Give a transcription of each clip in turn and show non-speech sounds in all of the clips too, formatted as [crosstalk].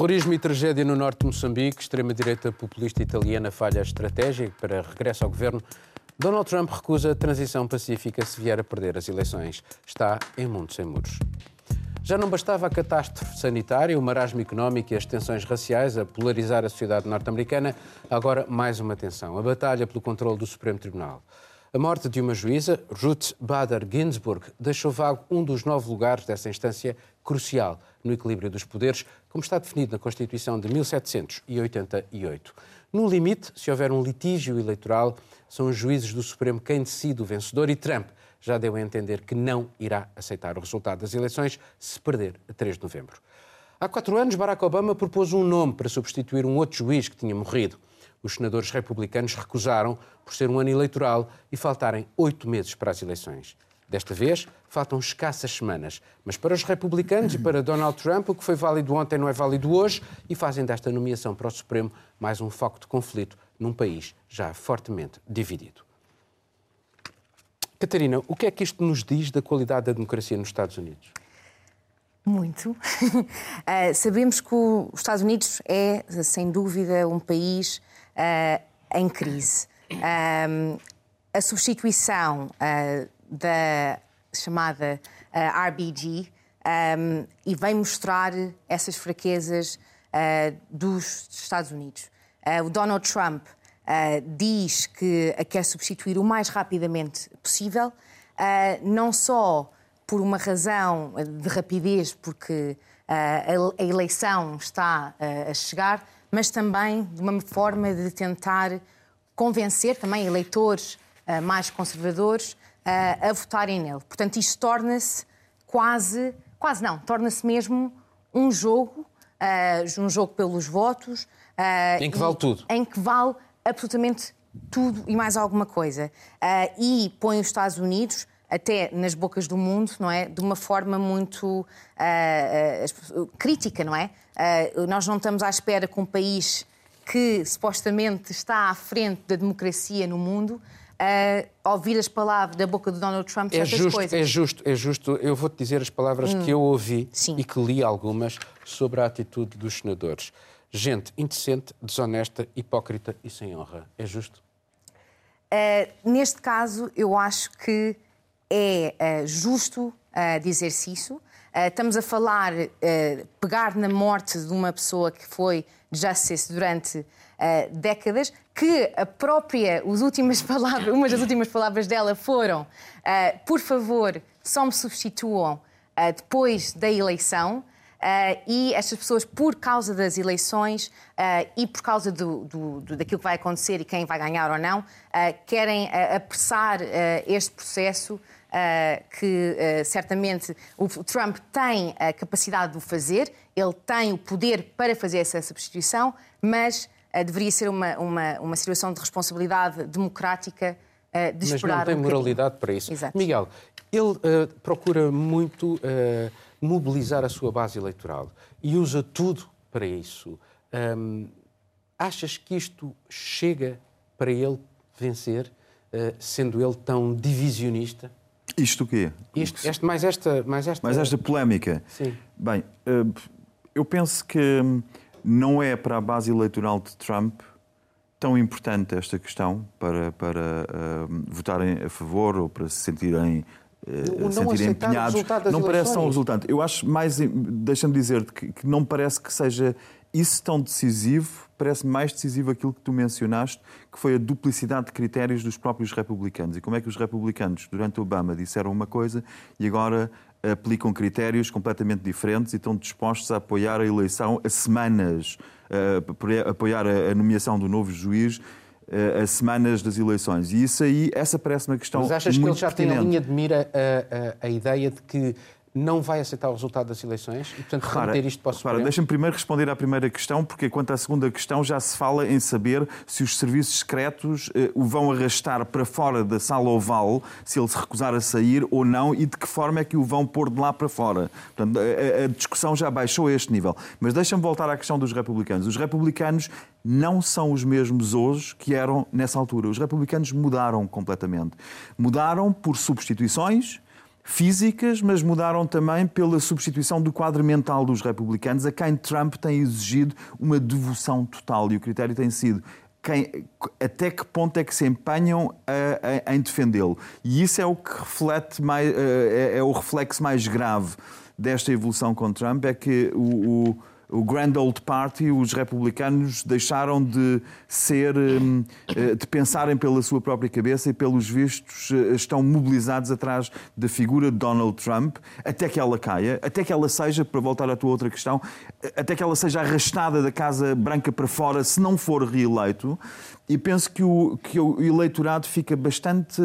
Terrorismo e tragédia no norte de Moçambique, extrema-direita populista italiana falha a estratégia para regresso ao governo. Donald Trump recusa a transição pacífica se vier a perder as eleições. Está em mundo sem muros. Já não bastava a catástrofe sanitária, o marasmo económico e as tensões raciais a polarizar a sociedade norte-americana, agora mais uma tensão, a batalha pelo controle do Supremo Tribunal. A morte de uma juíza, Ruth Bader Ginsburg, deixou vago um dos nove lugares dessa instância crucial no equilíbrio dos poderes, como está definido na Constituição de 1788. No limite, se houver um litígio eleitoral, são os juízes do Supremo quem decide o vencedor e Trump já deu a entender que não irá aceitar o resultado das eleições se perder a 3 de novembro. Há quatro anos, Barack Obama propôs um nome para substituir um outro juiz que tinha morrido. Os senadores republicanos recusaram por ser um ano eleitoral e faltarem oito meses para as eleições. Desta vez, faltam escassas semanas. Mas para os republicanos e para Donald Trump, o que foi válido ontem não é válido hoje e fazem desta nomeação para o Supremo mais um foco de conflito num país já fortemente dividido. Catarina, o que é que isto nos diz da qualidade da democracia nos Estados Unidos? Muito. uh, [laughs] sabemos que os Estados Unidos é, sem dúvida, um país uh, em crise. Uh, a substituição da chamada RBG um, e vem mostrar essas fraquezas dos Estados Unidos. o Donald Trump uh, diz que a quer substituir o mais rapidamente possível, uh, não só por uma razão de rapidez, porque uh, a eleição está a chegar, mas também de uma forma de tentar convencer também eleitores mais conservadores a votarem nele. Portanto, isto torna-se quase, quase não, torna-se mesmo um jogo, um jogo pelos votos. em que vale tudo. Em que vale absolutamente tudo e mais alguma coisa. Uh, e põe os Estados Unidos até nas bocas do mundo, não é? De uma forma muito uh, uh, crítica, não é? nós não estamos à espera que um país que supostamente está à frente da democracia no mundo a ouvir as palavras da boca de Donald Trump é justo, coisas. É justo, é justo. Eu vou-te dizer as palavras hum. que eu ouvi Sim. e que li algumas sobre a atitude dos senadores gente indecente, desonesta, hipócrita e sem honra. É justo? Uh, neste caso, eu acho que é uh, justo uh, dizer-se isso. Estamos a falar, pegar na morte de uma pessoa que foi justice durante décadas, que a própria, as últimas [laughs] palavras, umas das últimas palavras dela foram: por favor, só me substituam depois da eleição. Uh, e estas pessoas, por causa das eleições uh, e por causa do, do, do, daquilo que vai acontecer e quem vai ganhar ou não, uh, querem apressar este processo que certamente o Trump tem a capacidade de o fazer, ele tem o poder para fazer essa substituição, mas deveria ser uma, uma, uma situação de responsabilidade democrática de esperar Mas não tem um moralidade para isso. Exato. Miguel, ele procura muito mobilizar a sua base eleitoral e usa tudo para isso. Hum, achas que isto chega para ele vencer, uh, sendo ele tão divisionista? Isto o quê? Isto, este, mais, esta, mais, esta... mais esta polémica. Sim. Bem, uh, eu penso que não é para a base eleitoral de Trump tão importante esta questão para, para uh, votarem a favor ou para se sentirem uh, sentirem empenhados. Não parece tão resultante. Eu acho mais, deixa-me dizer que, que não parece que seja isso tão decisivo, parece mais decisivo aquilo que tu mencionaste, que foi a duplicidade de critérios dos próprios republicanos. E como é que os republicanos, durante Obama, disseram uma coisa e agora aplicam critérios completamente diferentes e estão dispostos a apoiar a eleição a semanas, a apoiar a nomeação do novo juiz uh, as semanas das eleições. E isso aí, essa parece uma questão Mas achas muito que ele já pertinente. tem a linha de mira a, a, a ideia de que não vai aceitar o resultado das eleições e, portanto, repara, remeter isto para o Supremo? Deixa-me primeiro responder à primeira questão, porque quanto à segunda questão já se fala em saber se os serviços secretos eh, o vão arrastar para fora da sala oval, se ele se recusar a sair ou não, e de que forma é que o vão pôr de lá para fora. Portanto, a, a discussão já baixou a este nível. Mas deixa-me voltar à questão dos republicanos. Os republicanos não são os mesmos hoje que eram nessa altura. Os republicanos mudaram completamente. Mudaram por substituições, físicas, mas mudaram também pela substituição do quadro mental dos republicanos, a quem Trump tem exigido uma devoção total. E o critério tem sido quem, até que ponto é que se empenham a, a, em defendê-lo. E isso é o que reflete mais, é, é, o reflexo mais grave desta evolução com Trump, é que o, o o Grand Old Party, os republicanos deixaram de ser, hum, eh, de pensarem pela sua própria cabeça e, pelos vistos, eh, estão mobilizados atrás da figura de Donald Trump, até que ela caia, até que ela seja, para voltar à tua outra questão, eh, até que ela seja arrastada da Casa Branca para fora, se não for reeleito. E penso que o, que o eleitorado fica bastante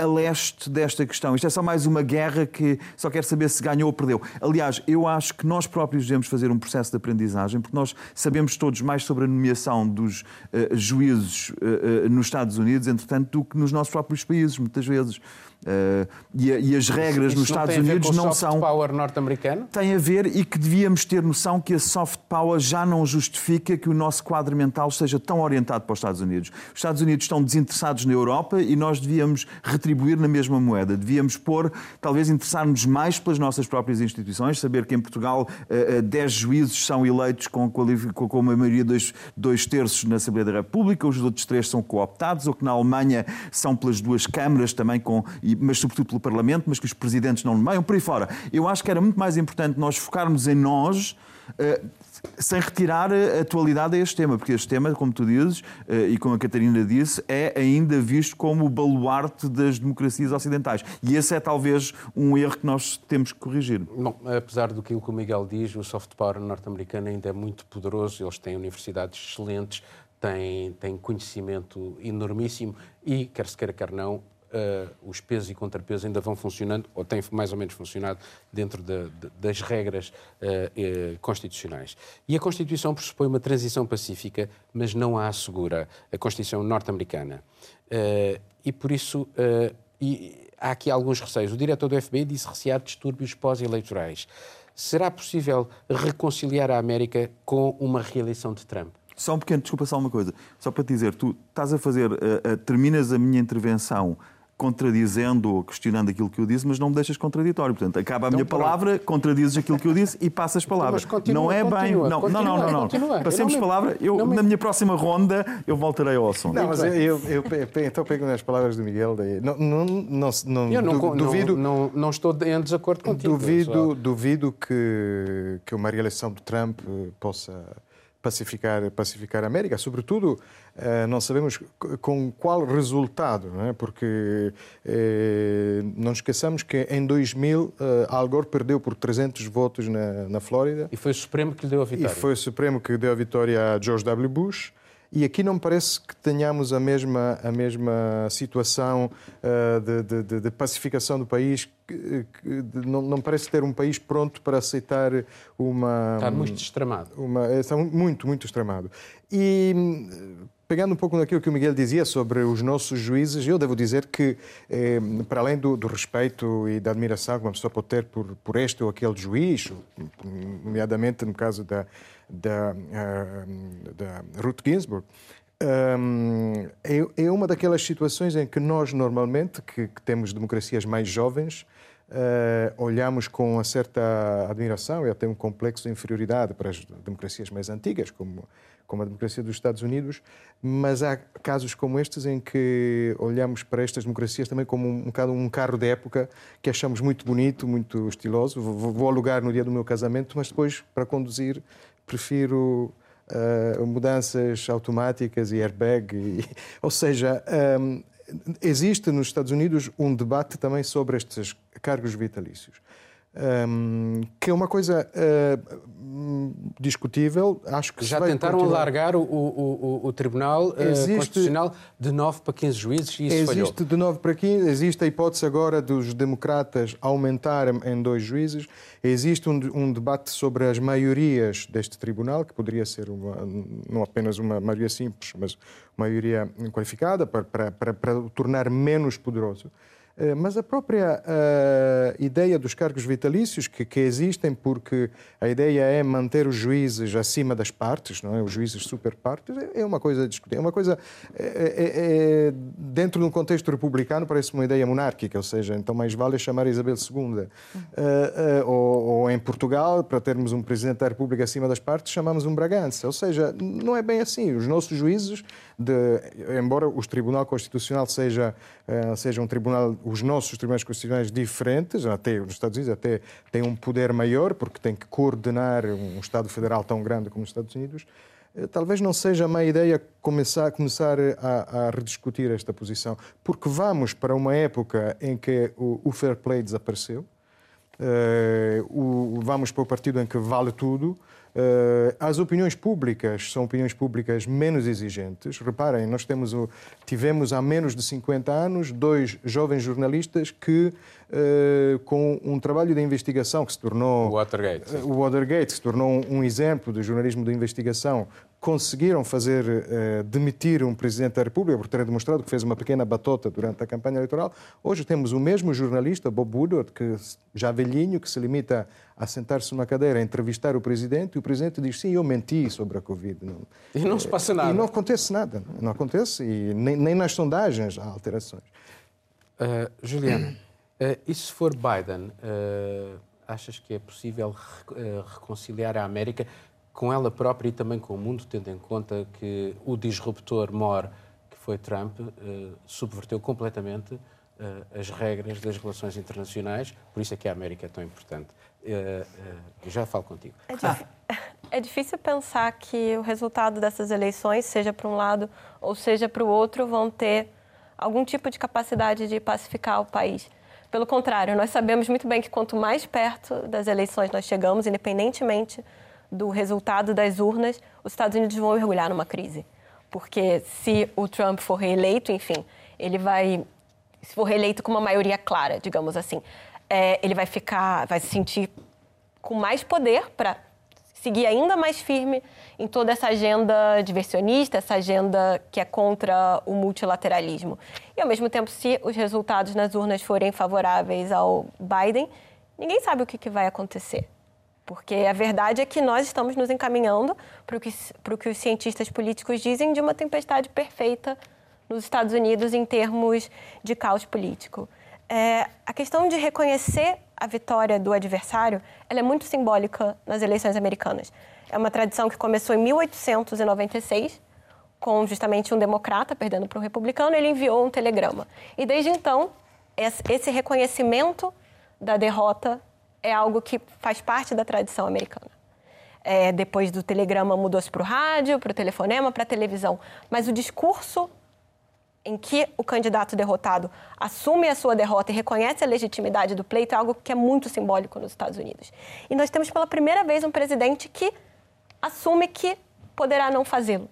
a leste desta questão. Isto é só mais uma guerra que só quer saber se ganhou ou perdeu. Aliás, eu acho que nós próprios devemos fazer um processo de aprendizagem, porque nós sabemos todos mais sobre a nomeação dos uh, juízes uh, uh, nos Estados Unidos, entretanto, do que nos nossos próprios países, muitas vezes. Uh, e, e, as regras isso, nos Estados Unidos não são. soft power norte-americano? Tem a ver e que devíamos ter noção que a soft power já não justifica que o nosso quadro mental seja tão orientado para os Estados Unidos. Os Estados Unidos estão desinteressados na Europa e nós devíamos retribuir na mesma moeda. Devíamos pôr, talvez, interessar-nos mais pelas nossas próprias instituições, saber que em Portugal uh, uh, 10 juízes são eleitos com, com uma maioria de dois, dois terços na Assembleia da República, os outros três são cooptados, ou que na Alemanha são pelas duas câmaras também com mas sobretudo pelo Parlamento, mas que os presidentes não nomeiam, por aí fora. Eu acho que era muito mais importante nós focarmos em nós. Uh, sem retirar a atualidade a este tema, porque este tema, como tu dizes, eh, e como a Catarina disse, é ainda visto como o baluarte das democracias ocidentais. E esse é talvez um erro que nós temos que corrigir. Bom, apesar do que o Miguel diz, o soft power norte-americano ainda é muito poderoso, eles têm universidades excelentes, têm, têm conhecimento enormíssimo e, quer se queira, quer não, uh, os pesos e contrapesos ainda vão funcionando, ou têm mais ou menos funcionado, dentro de, de, das regras uh, uh, constitucionais. E a Constituição pressupõe uma transição pacífica, mas não a assegura, a Constituição norte-americana. e por isso e há aqui alguns receios. O diretor do FBI disse recear distúrbios pós-eleitorais. Será possível reconciliar a América com uma reeleição de Trump? Só um pequeno, desculpa só uma coisa. Só para te dizer, tu estás a fazer, uh, uh, terminas a minha intervenção contradizendo ou questionando aquilo que eu disse, mas não me deixas contraditório. Portanto, acaba a então, minha pronto. palavra, contradizes aquilo que eu disse e passas palavras. Então, continua, não é continua, bem. Não, continua, não, não, não. não. Passemos eu palavra. Eu, me... Na minha próxima ronda, eu voltarei ao assunto. Não, mas eu, eu, eu, então pego nas palavras do Miguel. Daí. Não, não, não, não, eu não, duvido. Não, não, estou em desacordo contigo. Duvido, duvido que, que uma reeleição de Trump possa pacificar, pacificar a América. Sobretudo, eh, não sabemos com qual resultado, não é? porque eh, não esqueçamos que em 2000 eh, Al Gore perdeu por 300 votos na, na Flórida. E foi o Supremo que lhe deu a vitória. E foi o Supremo que deu a vitória a George W. Bush. E aqui não parece que tenhamos a mesma, a mesma situação uh, de, de, de, pacificação do país. Que, de, não, não parece ter um país pronto para aceitar uma. Está muito extremado. Uma, está muito, muito extremado. E pegando um pouco naquilo que o Miguel dizia sobre os nossos juízes, eu devo dizer que, eh, para além do, do, respeito e da admiração que uma pessoa pode ter por, por este ou aquele juiz, nomeadamente no caso da, da, uh, da Ruth Ginsburg, um, é, é, uma daquelas situações em que nós, normalmente, que, que temos democracias mais jovens, uh, olhamos com uma certa admiração e até um complexo de inferioridade para as democracias mais antigas, como, como a democracia dos Estados Unidos, mas há casos como estes em que olhamos para estas democracias também como um, um carro de época que achamos muito bonito, muito estiloso. Vou, vou alugar no dia do meu casamento, mas depois, para conduzir, prefiro uh, mudanças automáticas e airbag. E, [laughs] ou seja, um, existe nos Estados Unidos um debate também sobre estes cargos vitalícios. Um, que é uma coisa uh, discutível. Acho que já tentaram continuar. alargar o, o, o, o Tribunal uh, existe, Constitucional de 9 para 15 juízes e isso existe falhou. de 9 para 15. Existe a hipótese agora dos democratas aumentarem em dois juízes. Existe um, um, debate sobre as maiorias deste tribunal, que poderia ser uma, não apenas uma maioria simples, mas uma maioria qualificada para, para, para, para o tornar menos poderoso. Eh, mas a própria uh, ideia dos cargos vitalícios que, que, existem, porque a ideia é manter os juízes acima das partes, não é? Os juízes super partes é, é uma coisa a discutir. É uma coisa é, é, é, dentro de um contexto republicano parece uma ideia monárquica, ou seja, então mais vale chamar Isabel II. Uh, uh, ou, ou, em Portugal, para termos um presidente da República acima das partes, chamamos um Bragança. Ou seja, não é bem assim. Os nossos juízes, de, embora o Tribunal Constitucional seja, seja um tribunal os nossos tribunais constitucionais diferentes, até nos Estados Unidos até têm um poder maior, porque tem que coordenar um Estado federal tão grande como os Estados Unidos, eh, talvez não seja má ideia começar, começar a, a, rediscutir esta posição, porque vamos para uma época em que o, o fair play desapareceu, uh, o, vamos para o partido em que vale tudo, as opiniões públicas são opiniões públicas menos exigentes. Reparem, nós temos o, tivemos há menos de 50 anos dois jovens jornalistas que, uh, com um trabalho de investigação que se tornou. O Watergate. O Watergate, que se tornou um, um exemplo de jornalismo de investigação, conseguiram fazer uh, demitir um presidente da República por terem demonstrado que fez uma pequena batota durante a campanha eleitoral. Hoje temos o mesmo jornalista, Bob Woodward, que já velhinho, que se limita a sentar-se numa cadeira a entrevistar o presidente e o presidente diz sim, eu menti sobre a Covid. E não se passa nada. E não acontece nada. Não acontece e nem, nem nas sondagens há alterações. Uh, Juliana, uh, e se for Biden, uh, achas que é possível reconciliar a América com ela própria e também com o mundo, tendo em conta que o disruptor mor, que foi Trump, uh, subverteu completamente uh, as regras das relações internacionais, por isso é que a América é tão importante. Uh, já falo contigo. É, [laughs] é difícil pensar que o resultado dessas eleições, seja para um lado ou seja para o outro, vão ter algum tipo de capacidade de pacificar o país. Pelo contrário, nós sabemos muito bem que quanto mais perto das eleições nós chegamos, independentemente do resultado das urnas, os Estados Unidos vão mergulhar numa crise. Porque se o Trump for reeleito, enfim, ele vai, se for reeleito com uma maioria clara, digamos assim, é, ele vai ficar, vai se sentir com mais poder para seguir ainda mais firme em toda essa agenda diversionista, essa agenda que é contra o multilateralismo. E, ao mesmo tempo, se os resultados nas urnas forem favoráveis ao Biden, ninguém sabe o que, que vai acontecer. Porque a verdade é que nós estamos nos encaminhando para o que, para o que os cientistas políticos dizem de uma tempestade perfeita nos Estados Unidos em termos de caos político. É, a questão de reconhecer a vitória do adversário ela é muito simbólica nas eleições americanas. É uma tradição que começou em 1896, com justamente um democrata perdendo para um republicano, ele enviou um telegrama. E desde então, esse reconhecimento da derrota é algo que faz parte da tradição americana. É, depois do telegrama mudou-se para o rádio, para o telefonema, para a televisão. Mas o discurso em que o candidato derrotado assume a sua derrota e reconhece a legitimidade do pleito é algo que é muito simbólico nos Estados Unidos. E nós temos pela primeira vez um presidente que assume que poderá não fazê-lo.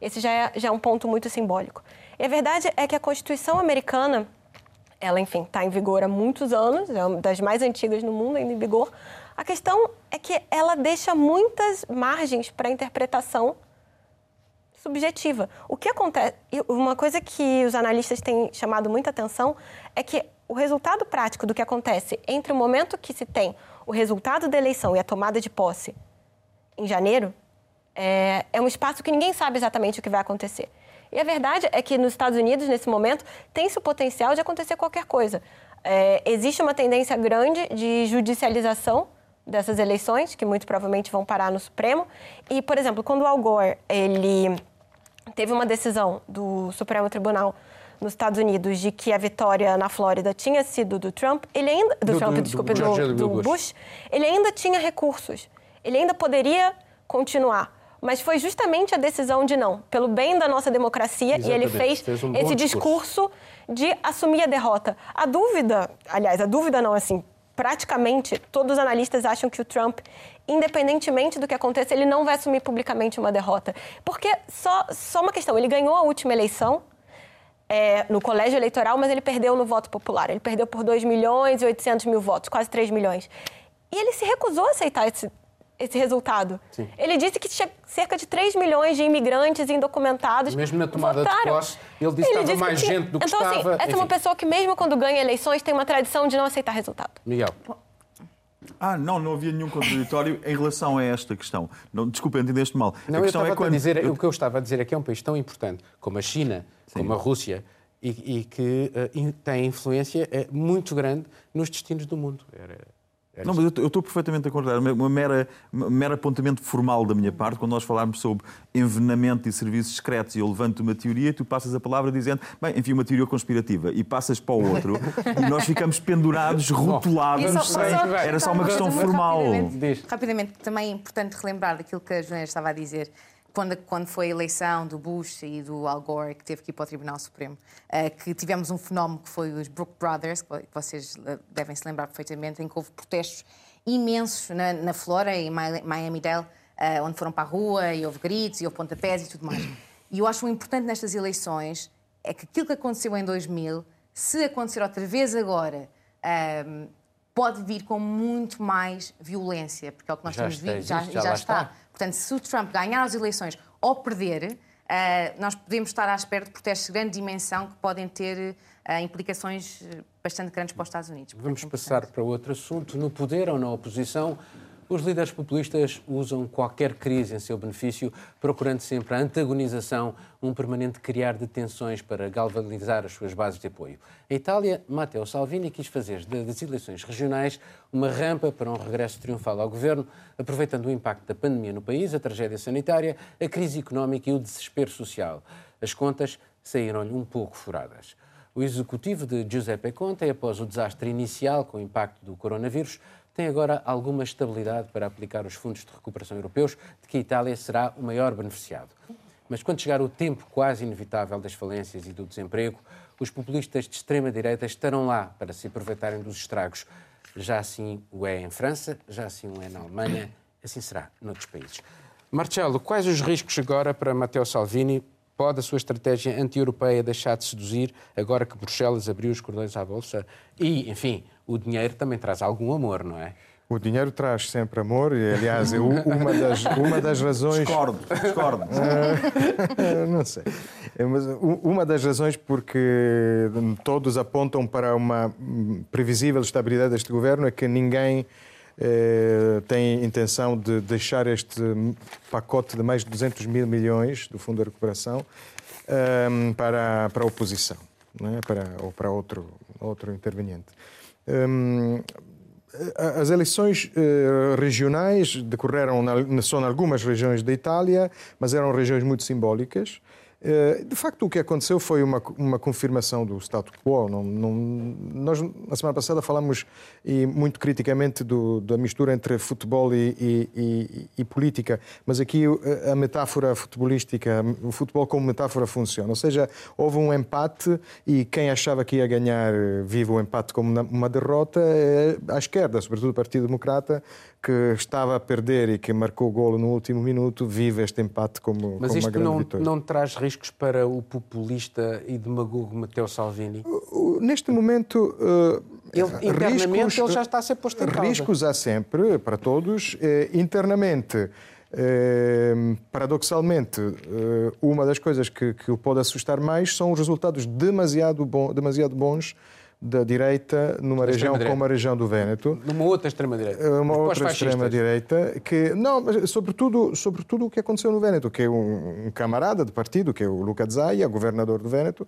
Esse já é, já é um ponto muito simbólico. E a verdade é que a Constituição americana ela, enfim, está em vigor há muitos anos, é uma das mais antigas no mundo, ainda em vigor. A questão é que ela deixa muitas margens para interpretação subjetiva. O que acontece, uma coisa que os analistas têm chamado muita atenção é que o resultado prático do que acontece entre o momento que se tem o resultado da eleição e a tomada de posse em janeiro é, é um espaço que ninguém sabe exatamente o que vai acontecer. E a verdade é que nos Estados Unidos, nesse momento, tem-se o potencial de acontecer qualquer coisa. É, existe uma tendência grande de judicialização dessas eleições, que muito provavelmente vão parar no Supremo. E, por exemplo, quando o Al Gore ele teve uma decisão do Supremo Tribunal nos Estados Unidos de que a vitória na Flórida tinha sido do Trump, ele ainda do, do Trump, do, desculpa, do, do Bush. Bush, ele ainda tinha recursos. Ele ainda poderia continuar. Mas foi justamente a decisão de não, pelo bem da nossa democracia, Exatamente. e ele fez, fez um esse discurso. discurso de assumir a derrota. A dúvida, aliás, a dúvida não, assim, praticamente todos os analistas acham que o Trump, independentemente do que aconteça, ele não vai assumir publicamente uma derrota. Porque só, só uma questão, ele ganhou a última eleição é, no colégio eleitoral, mas ele perdeu no voto popular. Ele perdeu por 2 milhões e 800 mil votos, quase 3 milhões. E ele se recusou a aceitar esse, esse resultado. Sim. Ele disse que cerca de 3 milhões de imigrantes indocumentados Mesmo na tomada votaram. de posse, ele disse que estava mais que gente do que então, assim, estava. Assim, essa Enfim. é uma pessoa que mesmo quando ganha eleições tem uma tradição de não aceitar resultado. Miguel. Ah, não, não havia nenhum contraditório em relação a esta questão. Não, desculpa, entendeste mal. Não, a questão eu é quando... a dizer, o que eu estava a dizer é que é um país tão importante como a China, Sim. como a Rússia, e, e que uh, tem influência uh, muito grande nos destinos do mundo. Era, é não, mas eu estou perfeitamente a concordar. Uma mera, uma mera apontamento formal da minha parte, quando nós falarmos sobre envenenamento e serviços secretos e eu levanto uma teoria, tu passas a palavra dizendo, bem, enfim, uma teoria conspirativa, e passas para o outro, [laughs] e nós ficamos pendurados, rotulados, só, sem... Só, era só uma questão formal. Rapidamente, rapidamente, também é importante relembrar daquilo que a Joana estava a dizer quando, quando foi a eleição do Bush e do Al Gore, que teve que ir para o Tribunal Supremo, uh, que tivemos um fenómeno que foi os Brook Brothers, que vocês eh, devem se lembrar perfeitamente, em que houve protestos imensos na, na Flora, em Miami-Dade, uh, onde foram para a rua e houve gritos e houve pontapés e tudo mais. E eu acho o importante nestas eleições é que aquilo que aconteceu em 2000, se acontecer outra vez agora, um, pode vir com muito mais violência, porque é o que nós já temos visto, já, já, já está. está. Portanto, se o Trump ganhar as eleições ou perder, Uh, nós podemos estar à espera de protestos de grande dimensão que podem ter uh, implicações bastante grandes para os Estados Unidos. Vamos passar para outro assunto. No poder ou na oposição, os líderes populistas usam qualquer crise em seu benefício, procurando sempre a antagonização, um permanente criar de tensões para galvanizar as suas bases de apoio. A Itália, Matteo Salvini quis fazer das eleições regionais uma rampa para um regresso triunfal ao governo, aproveitando o impacto da pandemia no país, a tragédia sanitária, a crise económica e o desespero social. As contas saíram-lhe um pouco furadas. O executivo de Giuseppe Conte, após o desastre inicial com o impacto do coronavírus, tem agora alguma estabilidade para aplicar os fundos de recuperação europeus, de que a Itália será o maior beneficiado. Mas quando chegar o tempo quase inevitável das falências e do desemprego, os populistas de extrema-direita estarão lá para se aproveitarem dos estragos. Já assim o é em França, já assim o é na Alemanha, assim será noutros países. Marcelo, quais os riscos agora para Matteo Salvini? Pode a sua estratégia anti-europeia deixar de seduzir agora que Bruxelas abriu os cordões à Bolsa? E, enfim, o dinheiro também traz algum amor, não é? O dinheiro traz sempre amor e, aliás, é uma das, uma das razões... Discordo, discordo. Uh, [laughs] não sei. É, mas uma das razões porque todos apontam para uma previsível estabilidade deste governo é que ninguém eh, tem intenção de deixar este pacote de mais de 200 mil milhões do Fundo de Recuperação eh, para, para a oposição, é? para, ou para outro, outro interveniente. Um, as eleições uh, regionais decorreram na, só em algumas regiões da Itália, mas eram regiões muito simbólicas. Eh, de facto, o que aconteceu foi uma, uma confirmação do status quo. Não, não, nós, na semana passada, falámos e muito criticamente do, da mistura entre futebol e, e, e, e, política, mas aqui a metáfora futebolística, o futebol como metáfora funciona. Ou seja, houve um empate e quem achava que ia ganhar vive o empate como uma derrota é à esquerda, sobretudo o Partido Democrata, que estava a perder e que marcou o golo no último minuto, vive este empate como, Mas como uma grande não, vitória. não traz riscos para o populista e demagogo Matteo Salvini? Neste momento... Uh, ele, internamente riscos, ele já está a ser posto em causa. Riscos há sempre, para todos. Uh, internamente, paradoxalmente, uma das coisas que, que o pode assustar mais são os resultados demasiado, bom, demasiado bons da direita numa da região como a região do Véneto. Numa outra extrema-direita. Eh, uma outra extrema-direita que... Não, mas sobretudo, sobretudo o que aconteceu no Véneto, que é um, camarada de partido, que é o Luca Zaia, governador do Véneto,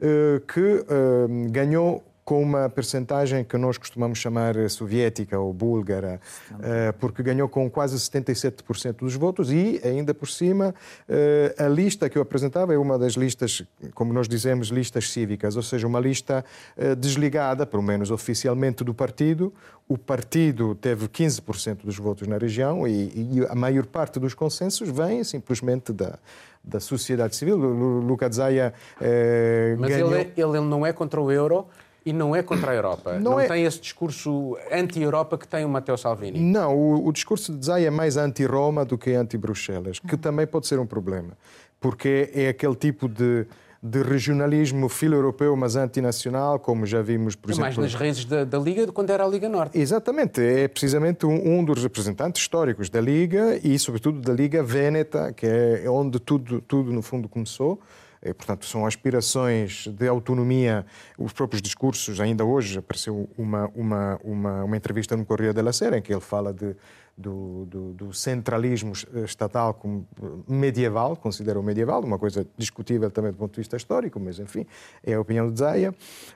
eh, que eh, ganhou com uma percentagem que nós costumamos chamar soviética ou búlgara, eh, porque ganhou com quase 77% dos votos e, ainda por cima, eh, a lista que eu apresentava é uma das listas, como nós dizemos, listas cívicas, ou seja, uma lista eh, desligada, pelo menos oficialmente, do partido. O partido teve 15% dos votos na região e, a maior parte dos consensos vem simplesmente da, da sociedade civil. Luca Zaia eh, Mas ganhou... ele, ele não é contra o euro, e não é contra a Europa. Não, não é... tem esse discurso anti-Europa que tem o Matteo Salvini. Não, o, o discurso de Zay é mais anti-Roma do que anti-Bruxelas, que também pode ser um problema, porque é aquele tipo de de regionalismo filo-europeu, mas antinacional, como já vimos, por é exemplo... mais nas raízes da, da, Liga do quando era a Liga Norte. Exatamente, é precisamente um, um, dos representantes históricos da Liga e, sobretudo, da Liga Véneta, que é onde tudo, tudo no fundo, começou. E, portanto, são aspirações de autonomia, os próprios discursos. Ainda hoje apareceu uma, uma, uma, uma entrevista no Correio della Sera em que ele fala de, do, do, do, centralismo estatal como medieval, considera o medieval, uma coisa discutível também do ponto de vista histórico, mas enfim, é a opinião de Zaya.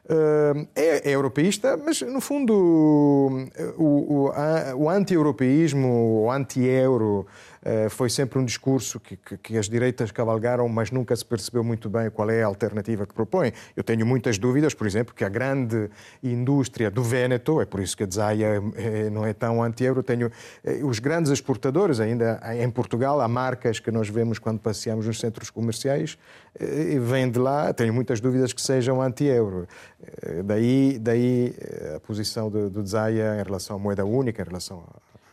Eh, é, é europeísta, mas no fundo o, o, o anti-europeísmo, o anti-euro, eh, foi sempre um discurso que, que, que, as direitas cavalgaram, mas nunca se percebeu muito bem qual é a alternativa que propõe. Eu tenho muitas dúvidas, por exemplo, que a grande indústria do Véneto, é por isso que a Zaya eh, não é tão anti-euro, tenho os grandes exportadores, ainda em Portugal, há marcas que nós vemos quando passeamos nos centros comerciais, vêm de lá, tenho muitas dúvidas que sejam anti-euro. Daí, daí a posição do, do Zaya em relação à moeda única, em relação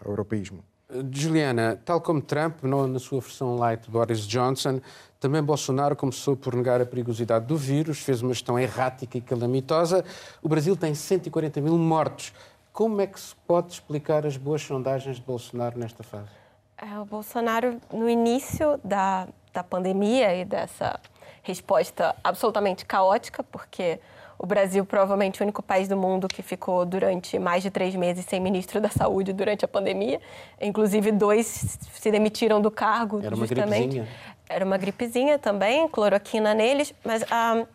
ao europeísmo. Juliana, tal como Trump, na sua versão light, Boris Johnson, também Bolsonaro começou por negar a perigosidade do vírus, fez uma gestão errática e calamitosa. O Brasil tem 140 mil mortos. Como é que se pode explicar as boas sondagens de Bolsonaro nesta fase? É, o Bolsonaro, no início da, da pandemia e dessa resposta absolutamente caótica, porque o Brasil, provavelmente, o único país do mundo que ficou durante mais de três meses sem ministro da Saúde durante a pandemia. Inclusive, dois se demitiram do cargo. Era uma justamente. gripezinha. Era uma gripezinha também, cloroquina neles. Mas a,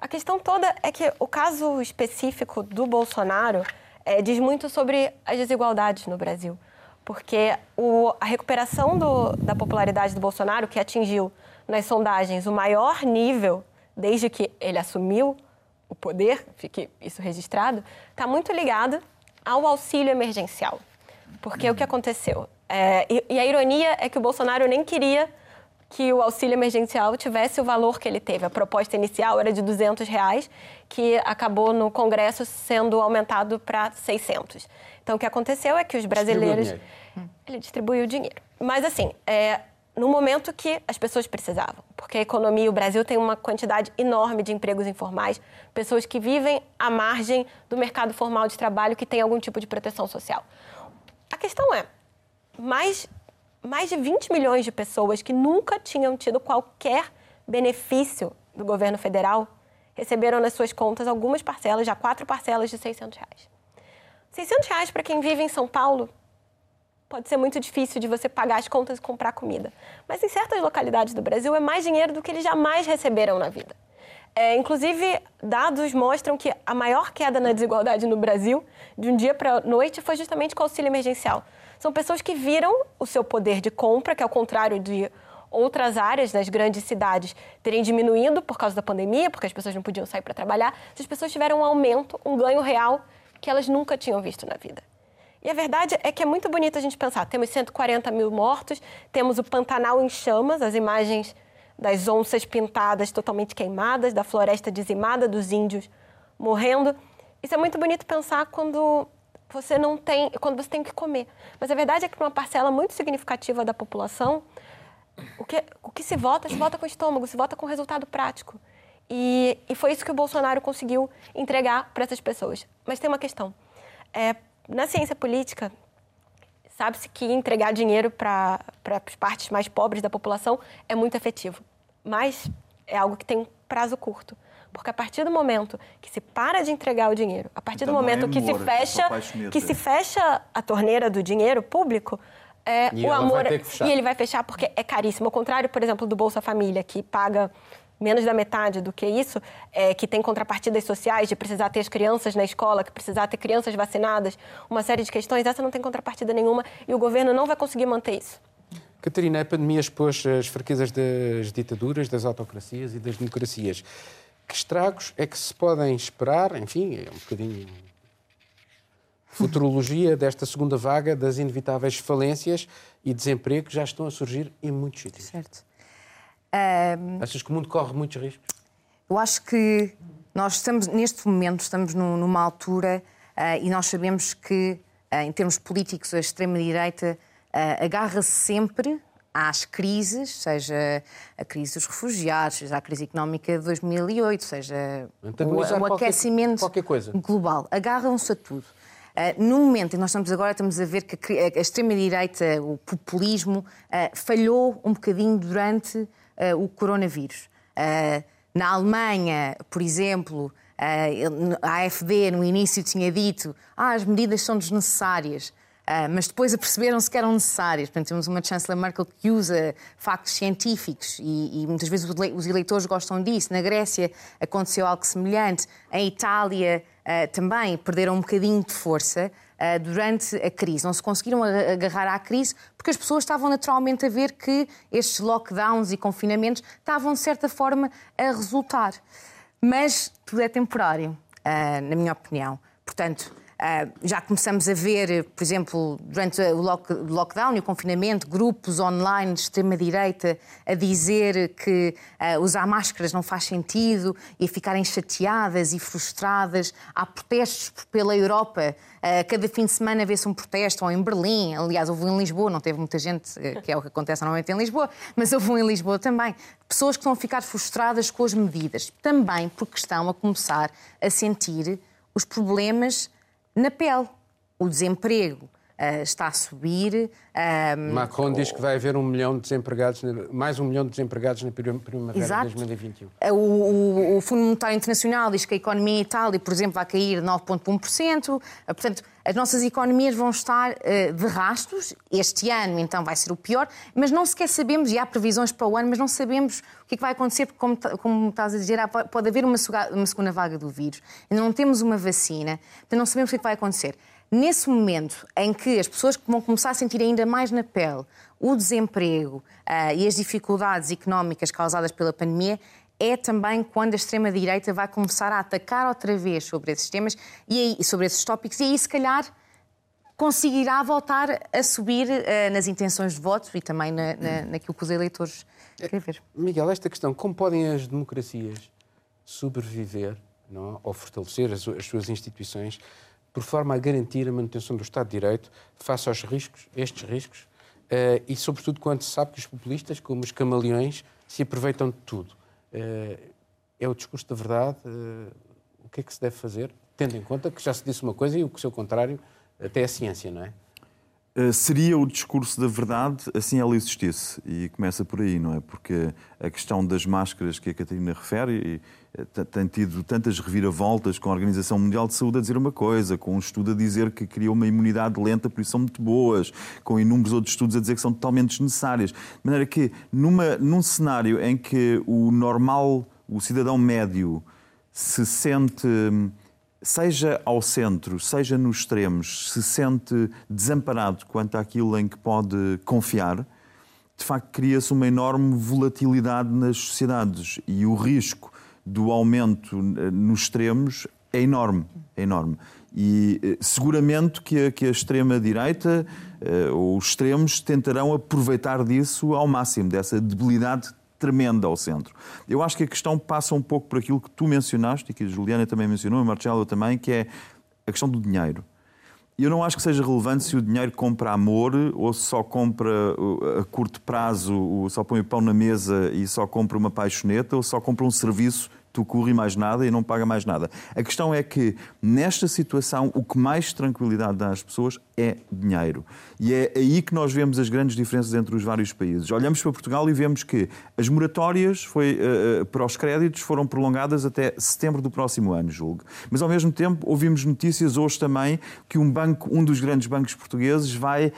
a questão toda é que o caso específico do Bolsonaro é, diz muito sobre as desigualdades no Brasil. Porque o, a recuperação do, da popularidade do Bolsonaro, que atingiu nas sondagens o maior nível desde que ele assumiu o poder, fique isso registrado, está muito ligado ao auxílio emergencial. Porque o que aconteceu? É, e, e, a ironia é que o Bolsonaro nem queria que o auxílio emergencial tivesse o valor que ele teve. A proposta inicial era de 200 reais, que acabou no Congresso sendo aumentado para 600. Então, o que aconteceu é que os brasileiros... Distribuiu ele distribuiu o dinheiro. Mas, assim, é, no momento que as pessoas precisavam. Porque a economia, o Brasil tem uma quantidade enorme de empregos informais, pessoas que vivem à margem do mercado formal de trabalho que tem algum tipo de proteção social. A questão é, mais, mais de 20 milhões de pessoas que nunca tinham tido qualquer benefício do governo federal receberam nas suas contas algumas parcelas, já quatro parcelas de 600 reais. 600 reais para quem vive em São Paulo pode ser muito difícil de você pagar as contas e comprar comida. Mas em certas localidades do Brasil é mais dinheiro do que eles jamais receberam na vida. É, inclusive, dados mostram que a maior queda na desigualdade no Brasil, de um dia para a noite, foi justamente com o auxílio emergencial. São pessoas que viram o seu poder de compra, que ao contrário de outras áreas nas grandes cidades terem diminuído por causa da pandemia, porque as pessoas não podiam sair para trabalhar, essas pessoas tiveram um aumento, um ganho real que elas nunca tinham visto na vida. E a verdade é que é muito bonito a gente pensar. Temos 140 mil mortos, temos o Pantanal em chamas, as imagens das onças pintadas totalmente queimadas, da floresta dizimada, dos índios morrendo. Isso é muito bonito pensar quando você não tem, quando você tem que comer. Mas a verdade é que para uma parcela muito significativa da população, o que, o que se vota, se vota com o estômago, se vota com resultado prático. E, e foi isso que o Bolsonaro conseguiu entregar para essas pessoas. Mas tem uma questão. É, na ciência política, sabe-se que entregar dinheiro para as partes mais pobres da população é muito efetivo, mas é algo que tem prazo curto. Porque a partir do momento que se para de entregar o dinheiro, a partir então, do momento é que se fecha, que se fecha a torneira do dinheiro público, é, o amor e ele vai fechar porque é caríssimo. Ao contrário, por exemplo, do Bolsa Família, que paga menos da metade do que isso, é, que tem contrapartidas sociais de precisar ter as crianças na escola, que precisar ter crianças vacinadas, uma série de questões, essa não tem contrapartida nenhuma e o governo não vai conseguir manter isso. Catarina, a pandemia expôs as fraquezas das ditaduras, das autocracias e das democracias. Que estragos é que se podem esperar? Enfim, é um bocadinho futurologia desta segunda vaga das inevitáveis falências e desemprego que já estão a surgir em muitos sítios. Certo. Um, Achas que o mundo corre muitos riscos? Eu acho que nós estamos, neste momento, estamos numa altura uh, e nós sabemos que, uh, em termos políticos, a extrema-direita uh, agarra-se sempre às crises, seja a crise dos refugiados, seja a crise económica de 2008, seja o, o aquecimento qualquer, qualquer global. Agarram-se a tudo. Uh, no momento que nós estamos agora, estamos a ver que a, a extrema-direita, o populismo, uh, falhou um bocadinho durante uh, o coronavírus. na Alemanha, por exemplo, a AFD no início tinha dito ah, as medidas são desnecessárias. Uh, mas depois aperceberam-se que eram necessárias. Portanto, temos uma Chancellor Merkel que usa factos científicos e, e, muitas vezes os eleitores gostam disso. Na Grécia aconteceu algo semelhante. Em Itália uh, também perderam um bocadinho de força uh, durante a crise. Não se conseguiram agarrar à crise porque as pessoas estavam naturalmente a ver que estes lockdowns e confinamentos estavam, de certa forma, a resultar. Mas tudo é temporário, na minha opinião. Portanto, já começamos a ver, por exemplo, durante o lockdown e o confinamento, grupos online de extrema-direita a dizer que uh, usar máscaras não faz sentido e a ficarem chateadas e frustradas. Há protestos pela Europa. Uh, cada fim de semana vê-se um protesto, ou em Berlim, aliás, houve um em Lisboa, não teve muita gente, que é o que acontece normalmente em Lisboa, mas houve um em Lisboa também. Pessoas que estão a ficar frustradas com as medidas, também porque estão a começar a sentir os problemas na pele. O desemprego uh, está a subir. Uh, Macron diz que vai haver um milhão de desempregados, mais um milhão de desempregados na primavera Exato. de 2021. O, o, o, Fundo Monetário Internacional diz que a economia em Itália, por exemplo, vai cair 9,1%. Portanto, as nossas economias vão estar uh, de rastos. Este ano, então, vai ser o pior. Mas não sequer sabemos, e há previsões para o ano, mas não sabemos o que, é que vai acontecer, porque, como, como estás a dizer, pode haver uma, uma segunda vaga do vírus. Ainda não temos uma vacina, então não sabemos o que, é que vai acontecer. Nesse momento em que as pessoas vão começar a sentir ainda mais na pele o desemprego uh, e as dificuldades económicas causadas pela pandemia, é também quando a extrema-direita vai começar a atacar outra vez sobre esses temas e aí, sobre esses tópicos, e aí, se calhar, conseguirá voltar a subir uh, nas intenções de voto e também na, na, naquilo que os eleitores querem ver. Miguel, esta questão, como podem as democracias sobreviver não, ou fortalecer as, as suas instituições por forma a garantir a manutenção do Estado de Direito face aos riscos, estes riscos, uh, e sobretudo quando se sabe que os populistas, como os camaleões, se aproveitam de tudo. Uh, é o discurso da verdade. Uh, o que é que se deve fazer, tendo em conta que já se disse uma coisa e o seu contrário até é ciência, não é? Eh, seria o discurso da verdade assim ela existisse. E começa por aí, não é? Porque a questão das máscaras que a Catarina refere eh, tem tido tantas reviravoltas com a Organização Mundial de Saúde a dizer uma coisa, com um estudo a dizer que criou uma imunidade lenta, por isso são muito boas, com inúmeros outros estudos a dizer que são totalmente desnecessárias. De maneira que, numa, num cenário em que o normal, o cidadão médio, se sente hum, seja ao centro, seja nos extremos, se sente desamparado quanto àquilo em que pode confiar, de facto cria-se uma enorme volatilidade nas sociedades e o risco do aumento eh, nos extremos é enorme, é enorme. E eh, seguramente que a, que a extrema-direita eh, ou os extremos tentarão aproveitar disso ao máximo, dessa debilidade tremenda ao centro. Eu acho que a questão passa um pouco por aquilo que tu mencionaste e que a Juliana também mencionou, e Marcelo também, que é a questão do dinheiro. Eu não acho que seja relevante se o dinheiro compra amor ou se só compra a curto prazo, só põe o pão na mesa e só compra uma paixoneta ou só compra um serviço tu corre mais nada e não paga mais nada. A questão é que, nesta situação, o que mais tranquilidade dá às pessoas é dinheiro. E é aí que nós vemos as grandes diferenças entre os vários países. Olhamos para Portugal e vemos que as moratórias foi, uh, para os créditos foram prolongadas até setembro do próximo ano, julgo. Mas, ao mesmo tempo, ouvimos notícias hoje também que um banco, um dos grandes bancos portugueses, vai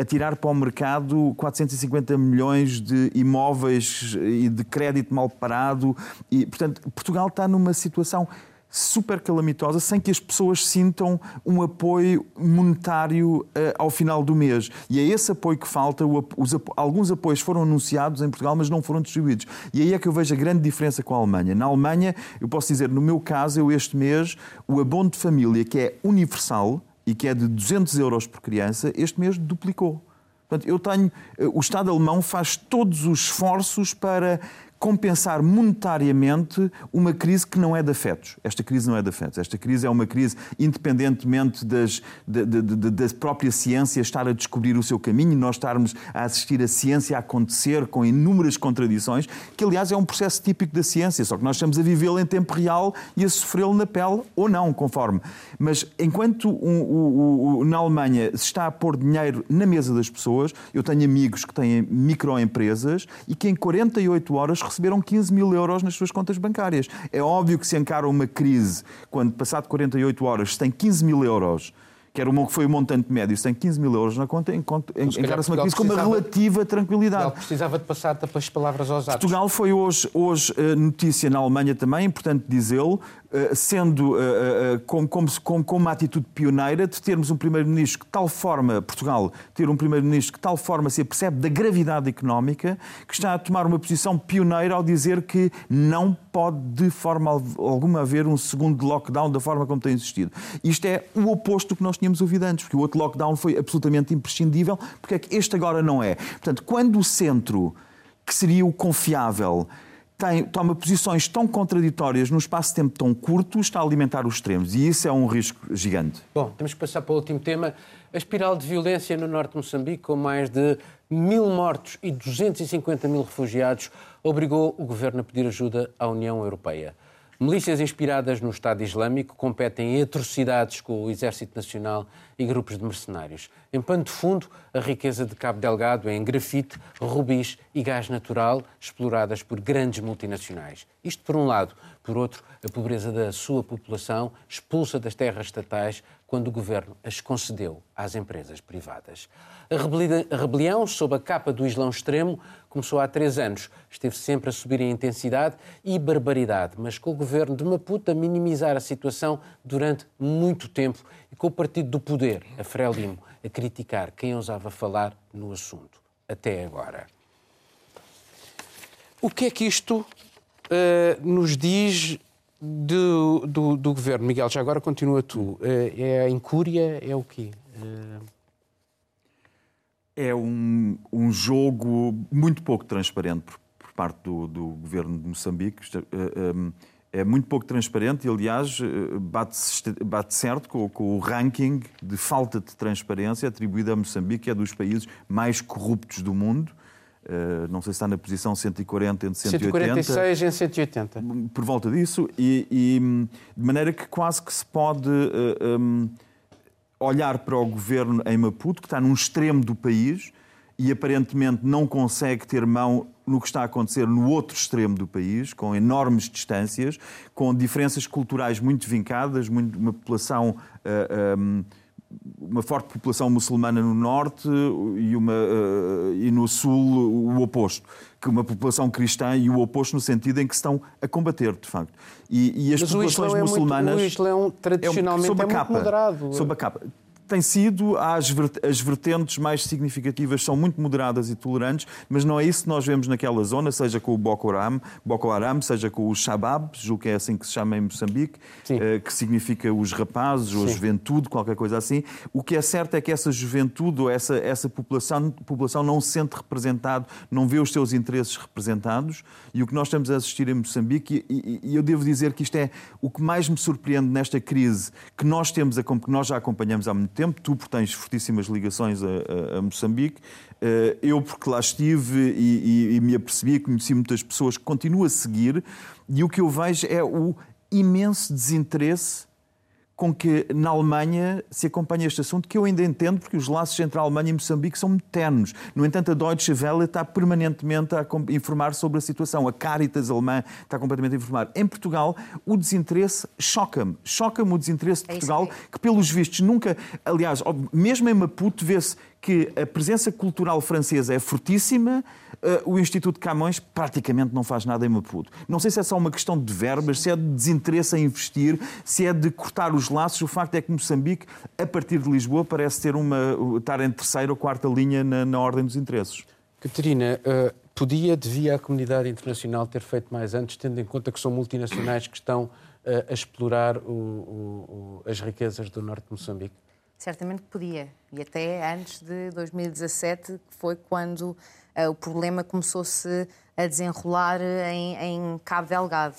a, tirar para o mercado 450 milhões de imóveis e de crédito mal parado. E, portanto, Portugal está numa situação super calamitosa sem que as pessoas sintam um apoio monetário uh, ao final do mês. E é esse apoio que falta. Os, alguns apoios foram anunciados em Portugal, mas não foram distribuídos. E aí é que eu vejo a grande diferença com a Alemanha. Na Alemanha, eu posso dizer, no meu caso, eu este mês, o abono de família, que é universal, e que é de 200 euros por criança, este mês duplicou. Portanto, eu tenho. Eh, o Estado alemão faz todos os esforços para compensar monetariamente uma crise que não é de afetos. Esta crise não é de afetos. Esta crise é uma crise independentemente das, da, da, da, própria ciência estar a descobrir o seu caminho, nós estarmos a assistir a ciência a acontecer com inúmeras contradições, que aliás é um processo típico da ciência, só que nós estamos a vivê-lo em tempo real e a sofrê-lo na pele ou não, conforme. Mas enquanto um, na Alemanha se está a pôr dinheiro na mesa das pessoas, eu tenho amigos que têm microempresas e que em 48 horas receberam 15 mil euros nas suas contas bancárias. É óbvio que se encara uma crise quando, passado 48 horas, se tem 15 mil euros que era o que foi o montante médio, se tem 15 mil euros na conta, encara-se uma crise com uma relativa tranquilidade. Portugal precisava de passar as palavras aos atos. Portugal foi hoje, hoje eh, notícia na Alemanha também, importante dizê-lo, sendo eh, como, como, como, uma atitude pioneira de termos um primeiro-ministro que de tal forma, Portugal, ter um primeiro-ministro que de tal forma se apercebe da gravidade económica, que está a tomar uma posição pioneira ao dizer que não pode de forma alguma haver um segundo lockdown da forma como tem existido. Isto é o oposto do que nós tínhamos ouvido antes, porque o outro lockdown foi absolutamente imprescindível, porque é que este agora não é. Portanto, quando o centro, que seria o confiável, tem, toma posições tão contraditórias num espaço de tempo tão curto, está a alimentar os extremos. E isso é um risco gigante. Bom, temos que passar para o último tema. A espiral de violência no norte de Moçambique, com mais de mil mortos e 250 mil refugiados, obrigou o governo a pedir ajuda à União Europeia. Milícias inspiradas no Estado Islâmico competem em atrocidades com o Exército Nacional e grupos de mercenários. Em pano de fundo, a riqueza de Cabo Delgado é em grafite, rubis e gás natural exploradas por grandes multinacionais. Isto por um lado. Por outro, a pobreza da sua população expulsa das terras estatais quando o governo as concedeu às empresas privadas. A rebelião, sob a capa do Islão extremo, começou há três anos. Esteve sempre a subir em intensidade e barbaridade, mas com o governo de Maputo a minimizar a situação durante muito tempo e com o partido do poder, a Frelimo, a criticar quem ousava falar no assunto. Até agora. O que é que isto uh, nos diz do, do, do, governo? Miguel, já agora continua tu. Uh, é a incúria? É o quê? Uh é um, um jogo muito pouco transparente por, por parte do, do, governo de Moçambique. É, é, muito pouco transparente e, aliás, eh, bate, bate certo com, com, o ranking de falta de transparência atribuído a Moçambique, que é dos países mais corruptos do mundo. Uh, não sei se está na posição 140 entre 180. 146 em 180. Por volta disso, e, e de maneira que quase que se pode. Uh, um, olhar para o governo em Maputo, que está num extremo do país e aparentemente não consegue ter mão no que está a acontecer no outro extremo do país, com enormes distâncias, com diferenças culturais muito vincadas, muito, uma população. Uh, um, uma forte população muçulmana no norte e, uma, uh, e no sul o oposto, que uma população cristã e o oposto no sentido em que estão a combater, de facto. E, e as Mas populações o muçulmanas. É muito, o Islão tradicionalmente é, um, sob a é capa, moderado. Sob a capa tem sido, as, vertentes mais significativas são muito moderadas e tolerantes, mas não é isso que nós vemos naquela zona, seja com o Boko Haram, Boko Haram seja com o Shabab, julgo que é assim que se chama em Moçambique, eh, que significa os rapazes ou a juventude, qualquer coisa assim. O que é certo é que essa juventude ou essa, essa população, população não se sente representado, não vê os seus interesses representados e o que nós estamos a assistir em Moçambique, e, e, e eu devo dizer que isto é o que mais me surpreende nesta crise que nós temos, que nós já acompanhamos há muito tempo, tu porque tens fortíssimas ligações a, a, Moçambique, eh, eu porque lá estive e, e, e me apercebi, conheci muitas pessoas que continuo a seguir, e o que eu vejo é o imenso desinteresse com que na Alemanha se acompanha este assunto, que eu ainda entendo, porque os laços entre a Alemanha e Moçambique são muito ternos. No entanto, a Deutsche Welle está permanentemente a informar sobre a situação. A Caritas alemã está completamente a informar. Em Portugal, o desinteresse choca-me. Choca-me o desinteresse de é Portugal, que pelos vistos nunca... Aliás, mesmo em Maputo vê-se que a presença cultural francesa é fortíssima, uh, o Instituto Camões praticamente não faz nada em Maputo. Não sei se é só uma questão de verbas, se é de desinteresse em investir, se é de cortar os laços. O facto é que Moçambique, a partir de Lisboa, parece ter uma, estar em terceira ou quarta linha na, na ordem dos interesses. Catarina, uh, podia, devia a comunidade internacional ter feito mais antes, tendo em conta que são multinacionais que estão uh, a explorar o, o, o, as riquezas do norte de Moçambique? Certamente podia. E até antes de 2017, que foi quando o problema começou-se a desenrolar em, em Cabo Delgado.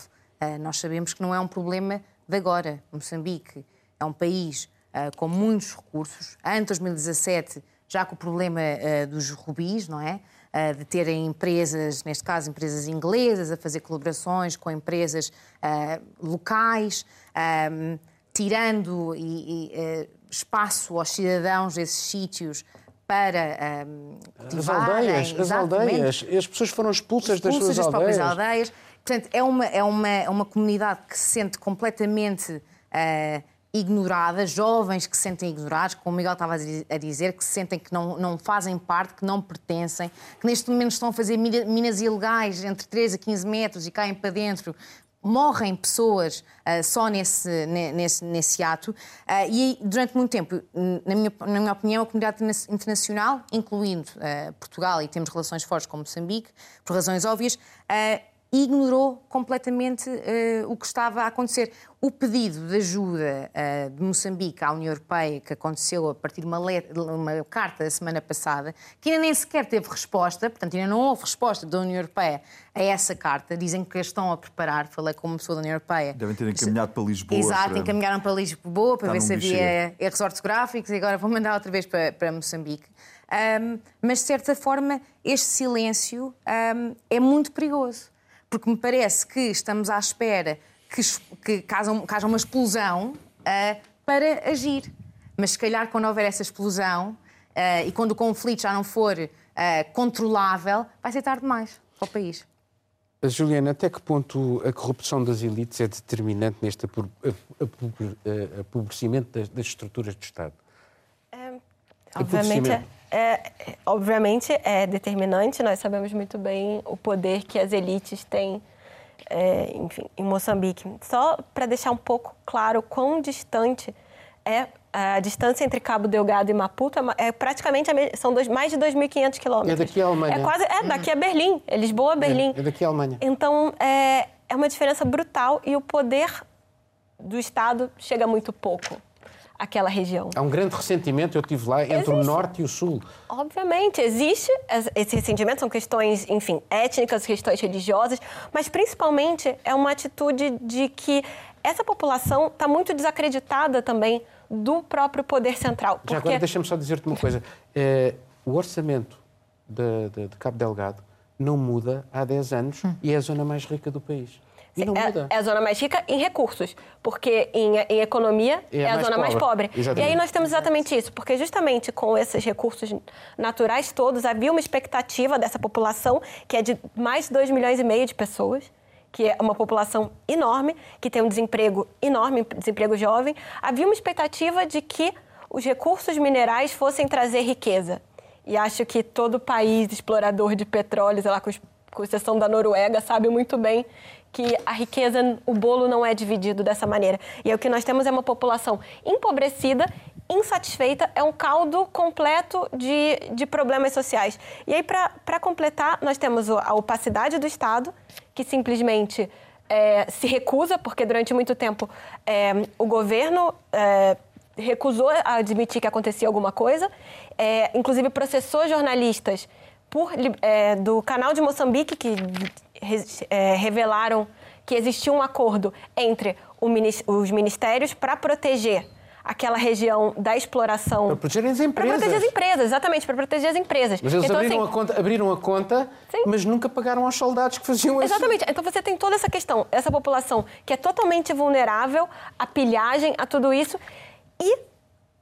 nós sabemos que não é um problema de agora. Moçambique é um país com muitos recursos. Antes de 2017, já com o problema dos rubis, não é? de terem empresas, neste caso empresas inglesas, a fazer colaborações com empresas locais, tirando e, e, espaço aos cidadãos desses sítios para um, As aldeias, as aldeias. As pessoas foram expulsas, expulsas das suas das aldeias. aldeias. Portanto, é uma, é, uma, é uma comunidade que se sente completamente uh, ignorada, jovens que se sentem ignorados, como o Miguel estava a dizer, que se sentem que não, não fazem parte, que não pertencem, que neste momento estão a fazer minas ilegais entre 13 a 15 metros e caem para dentro morrem pessoas uh, só nesse, nesse, nesse ato. Uh, e durante muito tempo, na minha, na minha opinião, a comunidade internacional, incluindo uh, Portugal, e temos relações fortes com Moçambique, por razões óbvias, ignorou completamente o que estava a acontecer. O pedido de ajuda uh, de Moçambique à União Europeia, que aconteceu a partir de uma, uma, carta da semana passada, que ainda nem sequer teve resposta, portanto, ainda não houve resposta da União Europeia a essa carta. Dizem que a estão a preparar, falei com uma pessoa da União Europeia. Devem ter encaminhado para Lisboa. Exato, para... encaminharam para Lisboa para ver se havia erros ortográficos e agora vou mandar outra vez para, para Moçambique. Um, mas, de certa forma, este silêncio um, é muito perigoso, porque me parece que estamos à espera que, que, que haja uma explosão uh, para agir. Mas se calhar quando houver essa explosão uh, e quando o conflito já não for uh, controlável, vai ser tarde demais para o país. Juliana, até que ponto a corrupção das elites é determinante neste apobrecimento das, das estruturas do Estado? É, obviamente, é, é, obviamente é determinante. Nós sabemos muito bem o poder que as elites têm é, enfim, em Moçambique. Só para deixar um pouco claro quão distante é a distância entre Cabo Delgado e Maputo é praticamente são dois, mais de 2.500 quilômetros. É daqui a Alemanha. É quase é daqui a Berlim, é Lisboa, Berlim. É, é daqui a Alemanha. Então é, é uma diferença brutal e o poder do Estado chega muito pouco aquela região. Há um grande ressentimento, eu estive lá, entre existe. o norte e o sul. Obviamente, existe esse ressentimento, são questões, enfim, étnicas, questões religiosas, mas principalmente é uma atitude de que essa população está muito desacreditada também do próprio poder central. Porque... Já agora, deixa-me só dizer-te uma coisa. É, o orçamento de, de, de Cabo Delgado não muda há 10 anos hum. e é a zona mais rica do país. É, é, a zona mais rica em recursos, porque em, em economia é, é a, zona pobre. mais pobre. Exatamente. E aí nós temos exatamente isso, porque justamente com esses recursos naturais todos, havia uma expectativa dessa população, que é de mais de 2 milhões e meio de pessoas, que é uma população enorme, que tem um desemprego enorme, desemprego jovem. Havia uma expectativa de que os recursos minerais fossem trazer riqueza. E acho que todo país explorador de petróleo, sei lá, com exceção da Noruega, sabe muito bem que a riqueza, o bolo não é dividido dessa maneira. E aí, o que nós temos é uma população empobrecida, insatisfeita, é um caldo completo de, de problemas sociais. E aí, para completar, nós temos a opacidade do Estado, que simplesmente é, se recusa, porque durante muito tempo é, o governo. É, recusou a admitir que acontecia alguma coisa, é, inclusive processou jornalistas por, é, do canal de Moçambique que é, revelaram que existia um acordo entre os ministérios para proteger aquela região da exploração. Para proteger as empresas. Para proteger as empresas, exatamente, para proteger as empresas. Mas eles então, abriram, assim, a conta, abriram a conta, mas nunca pagaram aos soldados que faziam isso. Exatamente. Então você tem toda essa questão, essa população que é totalmente vulnerável à pilhagem, a tudo isso. E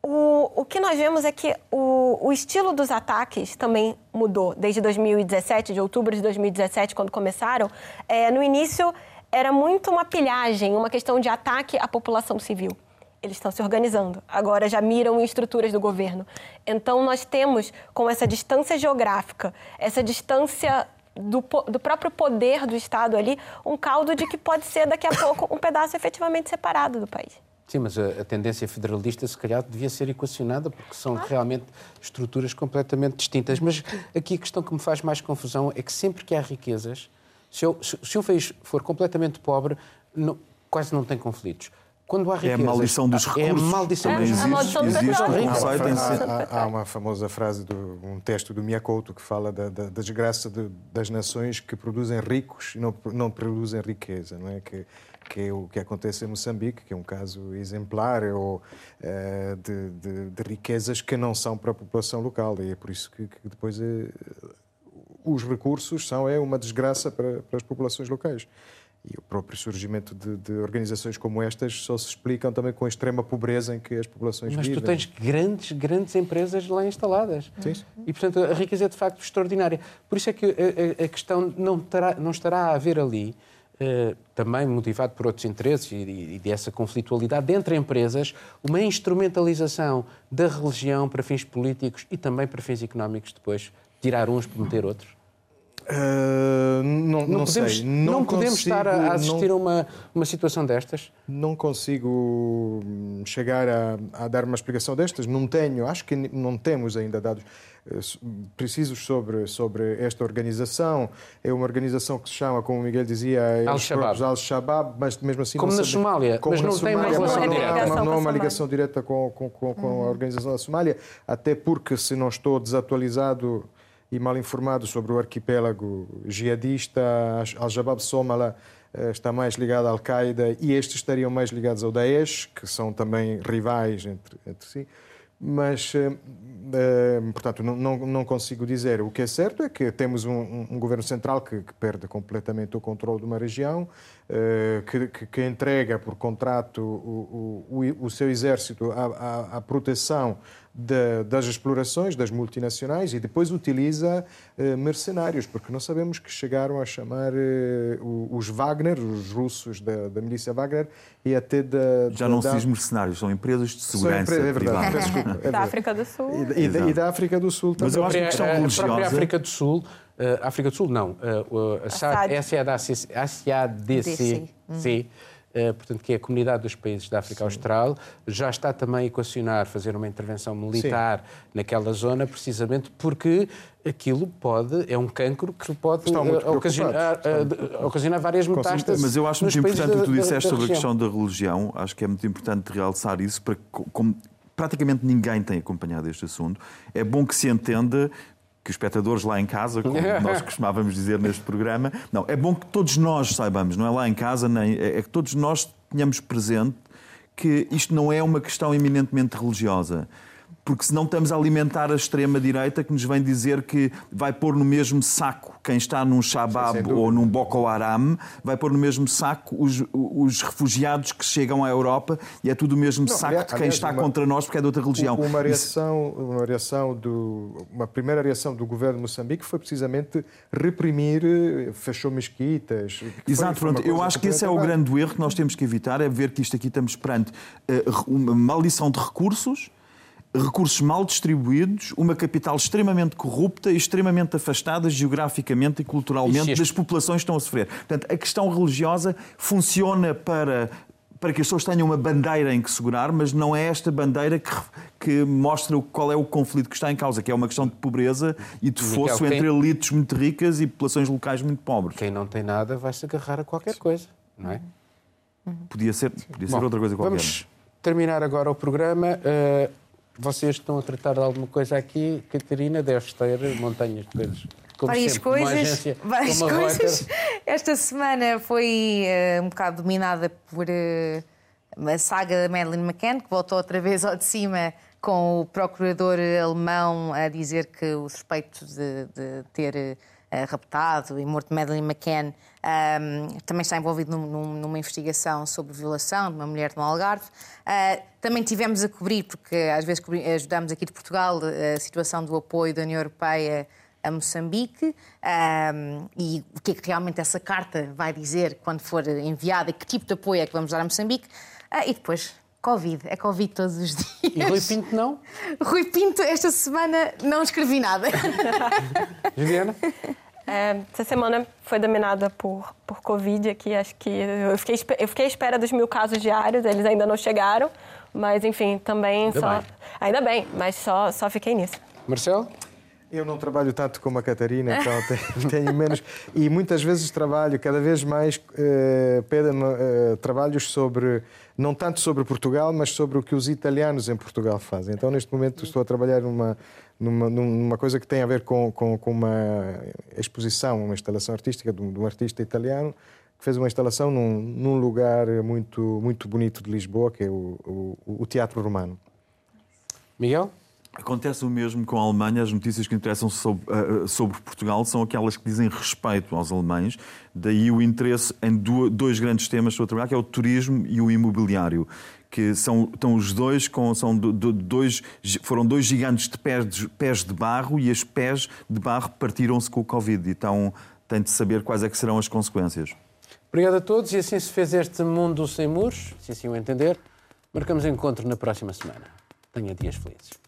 o, o que nós vemos é que o, o estilo dos ataques também mudou desde 2017, de outubro de 2017, quando começaram. É, no início era muito uma pilhagem, uma questão de ataque à população civil. Eles estão se organizando. Agora já miram em estruturas do governo. Então nós temos, com essa distância geográfica, essa distância do, do, próprio poder do Estado ali, um caldo de que pode ser daqui a pouco um pedaço efetivamente separado do país. Sim, mas a, a, tendência federalista, se calhar, devia ser equacionada, porque são ah. realmente estruturas completamente distintas. Mas aqui a questão que me faz mais confusão é que sempre que há riquezas, se, eu, se, se um país for completamente pobre, não, quase não tem conflitos. quando há É riqueza. a maldição dos recursos. É a maldição dos a maldição dos existe, existe um recursos. conceito em si. Há, há- há uma famosa frase, de um texto do Miyakoto que fala da, da- da desgraça de- das nações que produzem ricos e não, não produzem riqueza, não é? Que, que é o que acontece em Moçambique, que é um caso exemplar ou, eh, de, de- de riquezas que não são para a população local. E é por isso que, que depois eh, os recursos são é uma desgraça para, para as populações locais. E o próprio surgimento de, de organizações como estas só se explicam também com a extrema pobreza em que as populações Mas vivem. tu tens grandes, grandes empresas lá instaladas. Sim. E, portanto, a riqueza é de facto extraordinária. Por isso é que a, a- a questão não, terá, não estará a haver ali, eh, também motivado por outros interesses e, e dessa conflitualidade entre empresas, uma instrumentalização da religião para fins políticos e também para fins económicos depois, tirar uns para meter outros. Ah, não, não, Não, podemos, sei. não podemos consigo- estar a não- assistir a uma, uma situação destas. Não consigo hum, chegar a, a dar uma explicação destas. Não tenho, acho que não temos ainda dados eh, precisos sobre, sobre esta organização. É uma organização que se chama, como o Miguel dizia, eles Al-Shabaab. Al-Shabaab, mas mesmo assim Como não na sabe- Somália, como mas na não tem uma Somália, relação não há direta. uma- Ligação Não há uma Somália. ligação direta com, com, com, com a organização da Somália, até porque, se não estou desatualizado e mal informado sobre o arquipélago jihadista, Al-Shabaab Somala eh, está mais ligado à Al-Qaeda e estes estariam mais ligados ao Daesh, que são também rivais entre, entre si. Mas, eh, eh, portanto, não, não, consigo dizer. O que é certo é que temos um, um- governo central que, que perde completamente o controle de uma região, que, que- que entrega por contrato o, o, o- seu exército à, à- à proteção da- das explorações das multinacionais e depois utiliza eh, mercenários, porque não sabemos que chegaram a chamar eh, os Wagner, os russos da, da milícia Wagner, e até da. Já da- não se da- diz mercenários, são empresas de São segurança empresas- é verdade, privada. desculpa, [laughs] é Da verdade. África do Sul. E, da- e da, e da África do Sul também. Mas eu acho que a questão a, a própria religiosa- África do Sul, eh, África do Sul não, eh, a SAD, SAD. SADC, sim, eh, portanto, que é a Comunidade dos Países da África Austral, já está também a equacionar fazer uma intervenção militar naquela zona, precisamente porque aquilo pode, é um cancro que pode ocasionar, ocasionar várias metástases. Mas eu acho muito importante o que tu disseste da sobre a questão da religião. Acho que é muito importante realçar isso, para que, como praticamente ninguém tem acompanhado este assunto, é bom que se entenda que os espectadores lá em casa, como [laughs] nós costumávamos dizer neste programa, não, é bom que todos nós saibamos, não é lá em casa, nem, é é que todos nós tenhamos presente que isto não é uma questão eminentemente religiosa. Porque senão estamos a alimentar a extrema-direita que nos vem dizer que vai pôr no mesmo saco quem está num Shabab ou num Boko Haram, vai pôr no mesmo saco os, os refugiados que chegam à Europa e é tudo o mesmo Não, saco aliás- de quem aliás, está uma- contra nós porque é de outra religião. Uma reação, uma reação do, uma primeira reação do governo de Moçambique foi precisamente reprimir, eh, fechou mesquitas. Exato, foi pronto. Eu acho que esse é o grande erro que nós temos que evitar, é ver que isto aqui estamos perante eh, uma maldição de recursos, recursos mal distribuídos, uma capital extremamente corrupta e extremamente afastada geograficamente e E culturalmente se este- das populações que estão a sofrer. Portanto, a questão religiosa funciona para para que as pessoas tenham uma bandeira em que segurar, mas não é esta bandeira que, que mostra qual é o conflito que está em causa, que é uma questão de pobreza e de fosso entre elites muito ricas e populações locais muito pobres. Quem não tem nada vai se agarrar a qualquer coisa, não é? Podia ser, podia ser Bom, outra coisa qualquer. Vamos terminar agora o programa. Uh, vocês estão a tratar de alguma coisa aqui. Catarina, deves ter montanhas de coisas. Como várias sempre, coisas, agência várias coisas. Esta semana foi eh, um bocado dominada por eh, a saga da Madeleine McCann, que voltou outra vez ao de cima com o procurador alemão a dizer que o suspeito de, de ter raptado e morto Madeleine McCann ahm, também está envolvido num- num- numa investigação sobre violação de uma mulher no Algarve. Ah, também tivemos a cobrir, porque às vezes cobri- ajudamos aqui de Portugal, a situação do apoio da União Europeia a Moçambique ahm, e o que é que realmente essa carta vai dizer quando for enviada e que tipo de apoio é que vamos dar a Moçambique. Ah, e depois, Covid. É Covid todos os dias. E Rui Pinto não? Rui Pinto, esta semana não escrevi nada. [laughs] Juliana? É, essa semana foi dominada por, por Covid aqui. Acho que eu fiquei, eu fiquei à espera dos mil casos diários, eles ainda não chegaram. Mas, enfim, também Ainda só. bem. Ainda bem, mas só, só fiquei nisso. Marcelo? Eu não trabalho tanto como a Catarina, então tenho, [laughs] tenho menos. E muitas vezes trabalho, cada vez mais, eh, eh, trabalhos sobre, não tanto sobre Portugal, mas sobre o que os italianos em Portugal fazem. Então, neste momento, estou a trabalhar numa, numa, numa coisa que tem a ver com, com, com uma exposição, uma instalação artística de um, de um artista italiano que fez uma instalação num, num, lugar muito, muito bonito de Lisboa, que é o, o, o Teatro Romano. Miguel? Acontece o mesmo com a Alemanha. As notícias que interessam sobre, uh, sobre, Portugal são aquelas que dizem respeito aos alemães. Daí o interesse em dois grandes temas sobre trabalhar, que é o turismo e o imobiliário. Que são estão os dois, com, são do, do, dois, foram dois gigantes de pés, de pés de barro e as pés de barro partiram-se com o Covid. Então tem de saber quais é que serão as consequências. Obrigado a todos e assim se fez este Mundo Sem Muros, se assim o entender. Marcamos encontro na próxima semana. Tenha dias felizes.